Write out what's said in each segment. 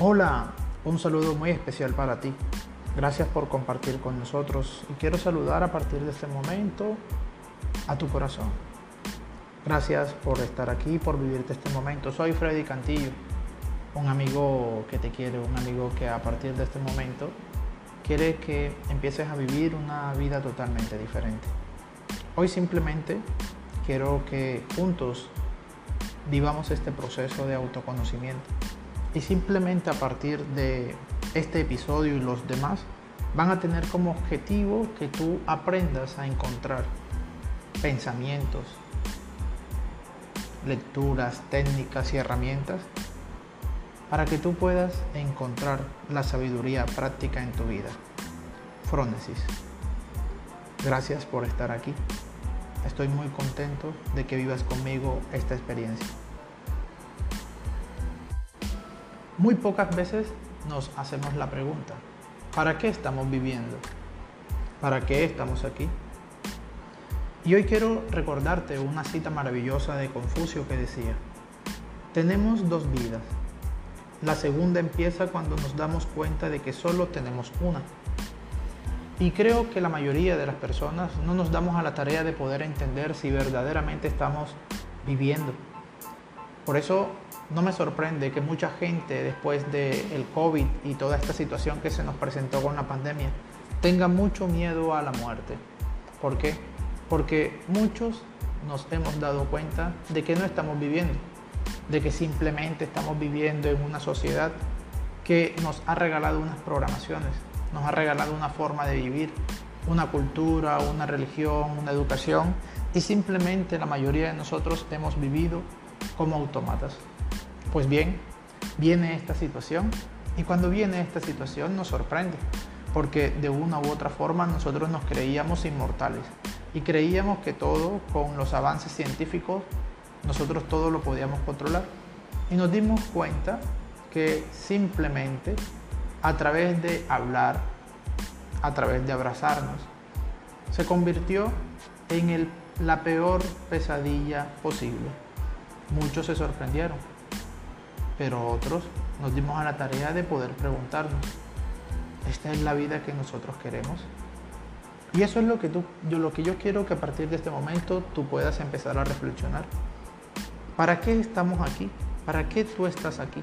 Hola, un saludo muy especial para ti. Gracias por compartir con nosotros y quiero saludar a partir de este momento a tu corazón. Gracias por estar aquí, por vivirte este momento. Soy Freddy Cantillo, un amigo que te quiere, un amigo que a partir de este momento quiere que empieces a vivir una vida totalmente diferente. Hoy simplemente quiero que juntos vivamos este proceso de autoconocimiento y simplemente a partir de este episodio y los demás van a tener como objetivo que tú aprendas a encontrar pensamientos, lecturas, técnicas y herramientas para que tú puedas encontrar la sabiduría práctica en tu vida. Frónesis. Gracias por estar aquí. Estoy muy contento de que vivas conmigo esta experiencia. Muy pocas veces nos hacemos la pregunta, ¿para qué estamos viviendo? ¿Para qué estamos aquí? Y hoy quiero recordarte una cita maravillosa de Confucio que decía, tenemos dos vidas. La segunda empieza cuando nos damos cuenta de que solo tenemos una. Y creo que la mayoría de las personas no nos damos a la tarea de poder entender si verdaderamente estamos viviendo. Por eso no me sorprende que mucha gente después del COVID y toda esta situación que se nos presentó con la pandemia tenga mucho miedo a la muerte. ¿Por qué? Porque muchos nos hemos dado cuenta de que no estamos viviendo, de que simplemente estamos viviendo en una sociedad que nos ha regalado unas programaciones, nos ha regalado una forma de vivir, una cultura, una religión, una educación y simplemente la mayoría de nosotros hemos vivido como autómatas. Pues bien, viene esta situación y cuando viene esta situación nos sorprende, porque de una u otra forma nosotros nos creíamos inmortales y creíamos que todo con los avances científicos nosotros todo lo podíamos controlar y nos dimos cuenta que simplemente a través de hablar, a través de abrazarnos, se convirtió en la peor pesadilla posible. Muchos se sorprendieron pero otros nos dimos a la tarea de poder preguntarnos, ¿esta es la vida que nosotros queremos? Y eso es lo que, tú, yo, lo que yo quiero que a partir de este momento tú puedas empezar a reflexionar. ¿Para qué estamos aquí? ¿Para qué tú estás aquí?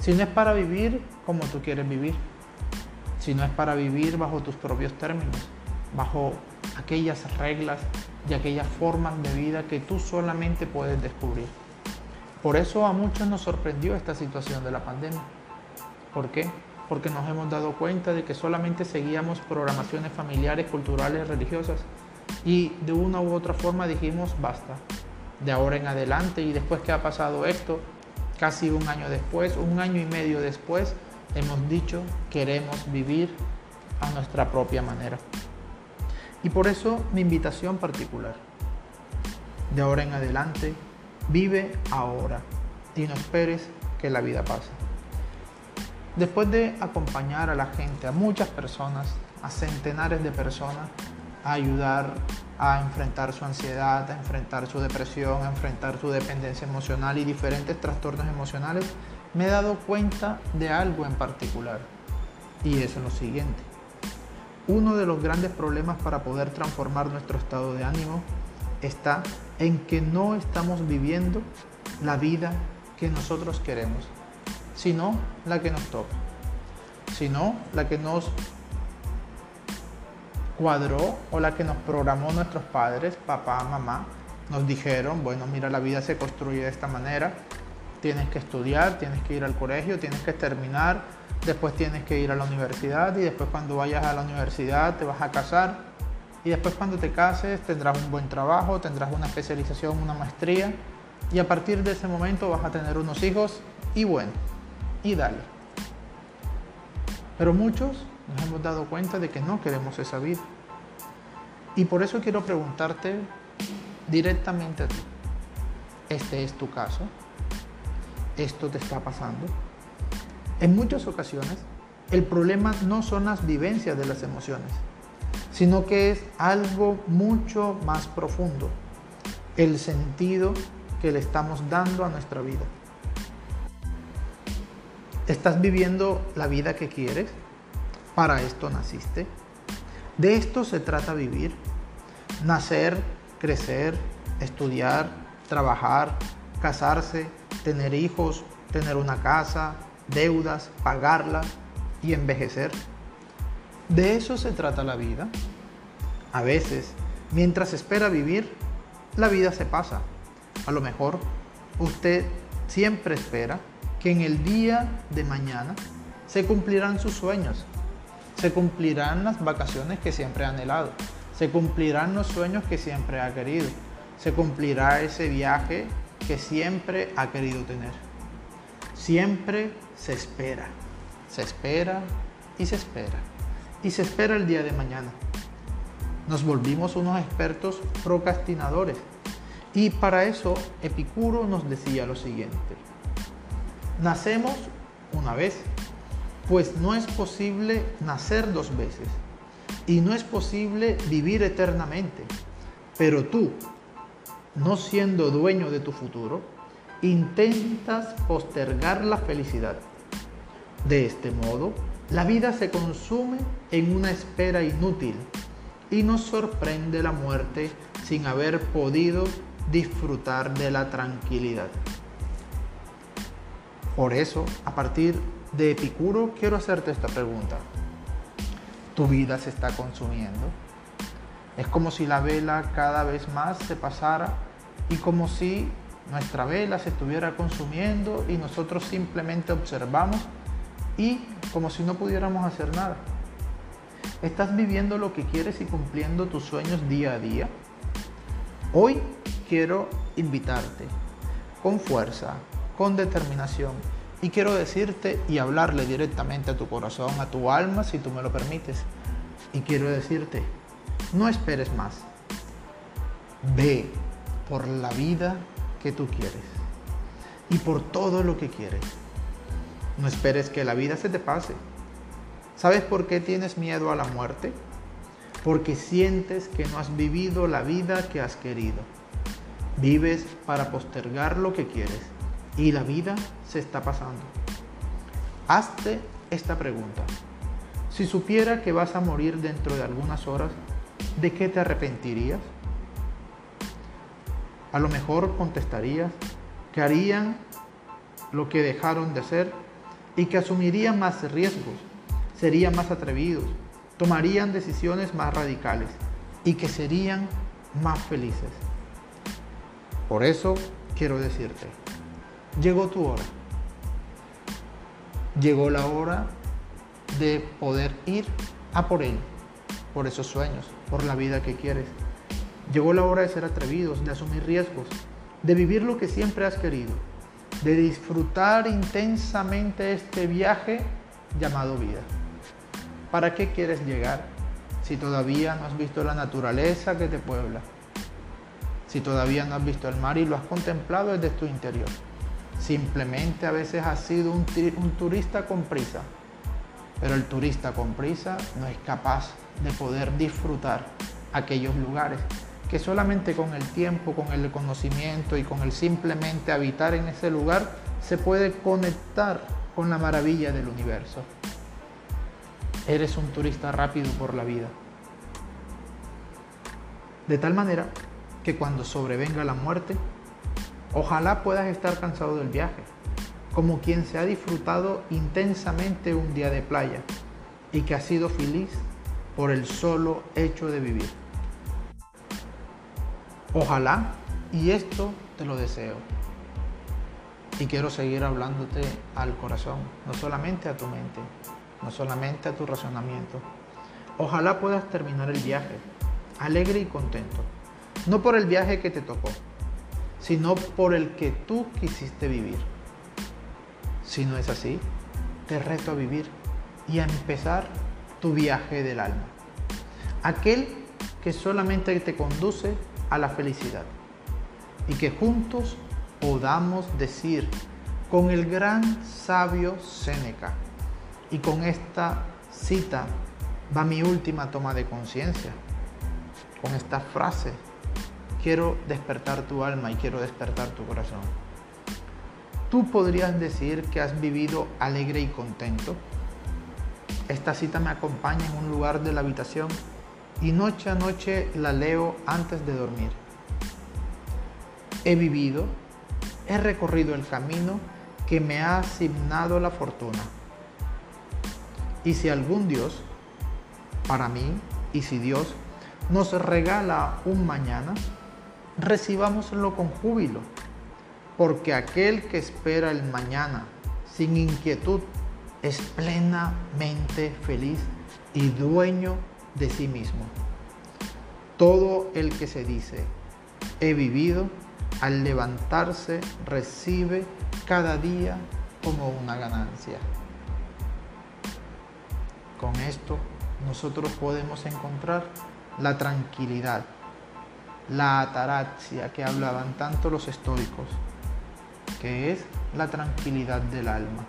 Si no es para vivir como tú quieres vivir, si no es para vivir bajo tus propios términos, bajo aquellas reglas y aquellas formas de vida que tú solamente puedes descubrir. Por eso a muchos nos sorprendió esta situación de la pandemia. ¿Por qué? Porque nos hemos dado cuenta de que solamente seguíamos programaciones familiares, culturales, religiosas y de una u otra forma dijimos basta. De ahora en adelante y después que ha pasado esto, casi un año después, un año y medio después, hemos dicho queremos vivir a nuestra propia manera. Y por eso mi invitación particular. De ahora en adelante Vive ahora y no esperes que la vida pase. Después de acompañar a la gente, a muchas personas, a centenares de personas, a ayudar a enfrentar su ansiedad, a enfrentar su depresión, a enfrentar su dependencia emocional y diferentes trastornos emocionales, me he dado cuenta de algo en particular. Y es lo siguiente. Uno de los grandes problemas para poder transformar nuestro estado de ánimo está en que no estamos viviendo la vida que nosotros queremos, sino la que nos toca, sino la que nos cuadró o la que nos programó nuestros padres, papá, mamá, nos dijeron, bueno, mira, la vida se construye de esta manera, tienes que estudiar, tienes que ir al colegio, tienes que terminar, después tienes que ir a la universidad y después cuando vayas a la universidad te vas a casar y después cuando te cases tendrás un buen trabajo, tendrás una especialización, una maestría y a partir de ese momento vas a tener unos hijos y bueno, y dale. Pero muchos nos hemos dado cuenta de que no queremos esa vida. Y por eso quiero preguntarte directamente a ti, ¿este es tu caso? ¿Esto te está pasando? En muchas ocasiones, el problema no son las vivencias de las emociones, sino que es algo mucho más profundo, el sentido que le estamos dando a nuestra vida. ¿Estás viviendo la vida que quieres? ¿Para esto naciste? De esto se trata vivir. Nacer, crecer, estudiar, trabajar, casarse, tener hijos, tener una casa, deudas, pagarlas y envejecer. De eso se trata la vida. A veces, mientras espera vivir, la vida se pasa. A lo mejor usted siempre espera que en el día de mañana se cumplirán sus sueños, se cumplirán las vacaciones que siempre ha anhelado, se cumplirán los sueños que siempre ha querido, se cumplirá ese viaje que siempre ha querido tener. Siempre se espera, se espera y se espera y se espera el día de mañana. Nos volvimos unos expertos procrastinadores. Y para eso Epicuro nos decía lo siguiente. Nacemos una vez, pues no es posible nacer dos veces. Y no es posible vivir eternamente. Pero tú, no siendo dueño de tu futuro, intentas postergar la felicidad. De este modo, la vida se consume en una espera inútil y nos sorprende la muerte sin haber podido disfrutar de la tranquilidad. Por eso, a partir de Epicuro, quiero hacerte esta pregunta. ¿Tu vida se está consumiendo? Es como si la vela cada vez más se pasara y como si nuestra vela se estuviera consumiendo y nosotros simplemente observamos y como si no pudiéramos hacer nada. ¿Estás viviendo lo que quieres y cumpliendo tus sueños día a día? Hoy quiero invitarte con fuerza, con determinación y quiero decirte y hablarle directamente a tu corazón, a tu alma, si tú me lo permites. Y quiero decirte, no esperes más. Ve por la vida que tú quieres y por todo lo que quieres. No esperes que la vida se te pase. ¿Sabes por qué tienes miedo a la muerte? Porque sientes que no has vivido la vida que has querido. Vives para postergar lo que quieres y la vida se está pasando. Hazte esta pregunta. Si supiera que vas a morir dentro de algunas horas, ¿de qué te arrepentirías? A lo mejor contestarías que harían lo que dejaron de hacer y que asumirían más riesgos, serían más atrevidos, tomarían decisiones más radicales y que serían más felices. Por eso quiero decirte, llegó tu hora. Llegó la hora de poder ir a por él, por esos sueños, por la vida que quieres. Llegó la hora de ser atrevidos, de asumir riesgos, de vivir lo que siempre has querido de disfrutar intensamente este viaje llamado vida. ¿Para qué quieres llegar si todavía no has visto la naturaleza que te puebla? Si todavía no has visto el mar y lo has contemplado desde tu interior. Simplemente a veces has sido un, turista con prisa, pero el turista con prisa no es capaz de poder disfrutar aquellos lugares que solamente con el tiempo, con el conocimiento y con el simplemente habitar en ese lugar se puede conectar con la maravilla del universo. Eres un turista rápido por la vida. De tal manera que cuando sobrevenga la muerte, ojalá puedas estar cansado del viaje, como quien se ha disfrutado intensamente un día de playa y que ha sido feliz por el solo hecho de vivir. Ojalá, y esto te lo deseo. Y quiero seguir hablándote al corazón, no solamente a tu mente, no solamente a tu razonamiento. Ojalá puedas terminar el viaje alegre y contento, no por el viaje que te tocó, sino por el que tú quisiste vivir. Si no es así, te reto a vivir y a empezar tu viaje del alma. Aquel que solamente te conduce a la felicidad. Y que juntos podamos decir con el gran sabio Séneca, y con esta cita va mi última toma de conciencia, con esta frase, quiero despertar tu alma y quiero despertar tu corazón. tú podrías decir que has vivido alegre y contento. Esta cita me acompaña en un lugar de la habitación y noche a noche la leo antes de dormir. He vivido, he recorrido el camino que me ha asignado la fortuna. Y si algún Dios, para mí, y si Dios nos regala un mañana, recibámoslo con júbilo, porque aquel que espera el mañana sin inquietud es plenamente feliz y dueño de sí mismo. Todo el que se dice, he vivido, al levantarse recibe cada día como una ganancia. Con esto nosotros podemos encontrar la tranquilidad, la ataraxia que hablaban tanto los estoicos, que es la tranquilidad del alma.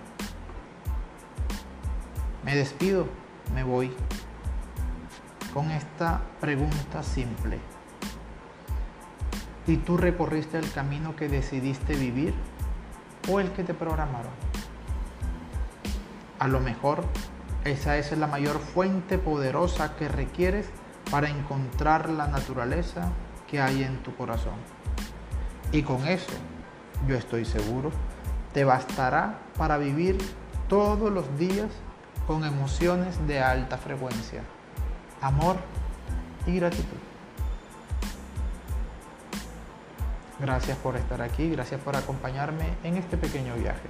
Me despido, me voy con esta pregunta simple. ¿Y tú recorriste el camino que decidiste vivir o el que te programaron? A lo mejor esa es la mayor fuente poderosa que requieres para encontrar la naturaleza que hay en tu corazón. Y con eso, yo estoy seguro, te bastará para vivir todos los días con emociones de alta frecuencia amor y gratitud. Gracias por estar aquí, gracias por acompañarme en este pequeño viaje,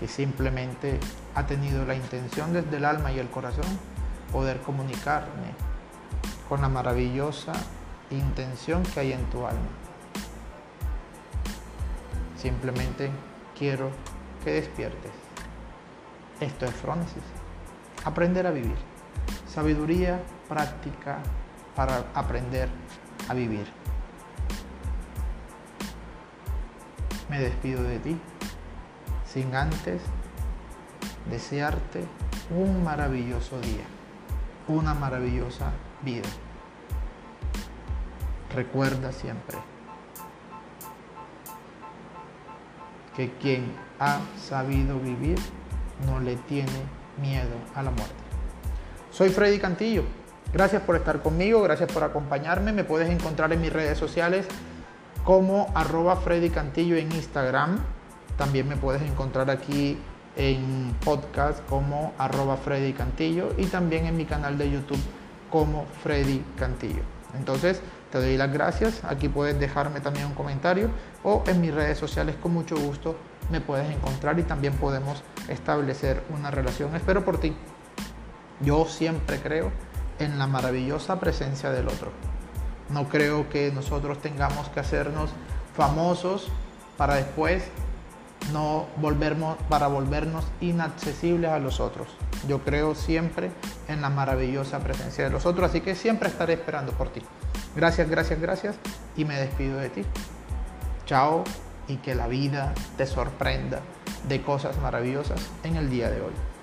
que simplemente ha tenido la intención desde el alma y el corazón poder comunicarme con la maravillosa intención que hay en tu alma. Simplemente quiero que despiertes. Esto es Frónesis. Aprender a vivir sabiduría práctica para aprender a vivir. Me despido de ti sin antes desearte un maravilloso día, una maravillosa vida. Recuerda siempre que quien ha sabido vivir no le tiene miedo a la muerte. Soy Freddy Cantillo. Gracias por estar conmigo, gracias por acompañarme. Me puedes encontrar en mis redes sociales como arroba Freddy Cantillo en Instagram. También me puedes encontrar aquí en podcast como arroba Freddy Cantillo y también en mi canal de YouTube como Freddy Cantillo. Entonces, te doy las gracias. Aquí puedes dejarme también un comentario o en mis redes sociales con mucho gusto me puedes encontrar y también podemos establecer una relación. Espero por ti. Yo siempre creo en la maravillosa presencia del otro. No creo que nosotros tengamos que hacernos famosos para después no volvernos para volvernos inaccesibles a los otros. Yo creo siempre en la maravillosa presencia de los otros, así que siempre estaré esperando por ti. Gracias, gracias, gracias y me despido de ti. Chao y que la vida te sorprenda de cosas maravillosas en el día de hoy.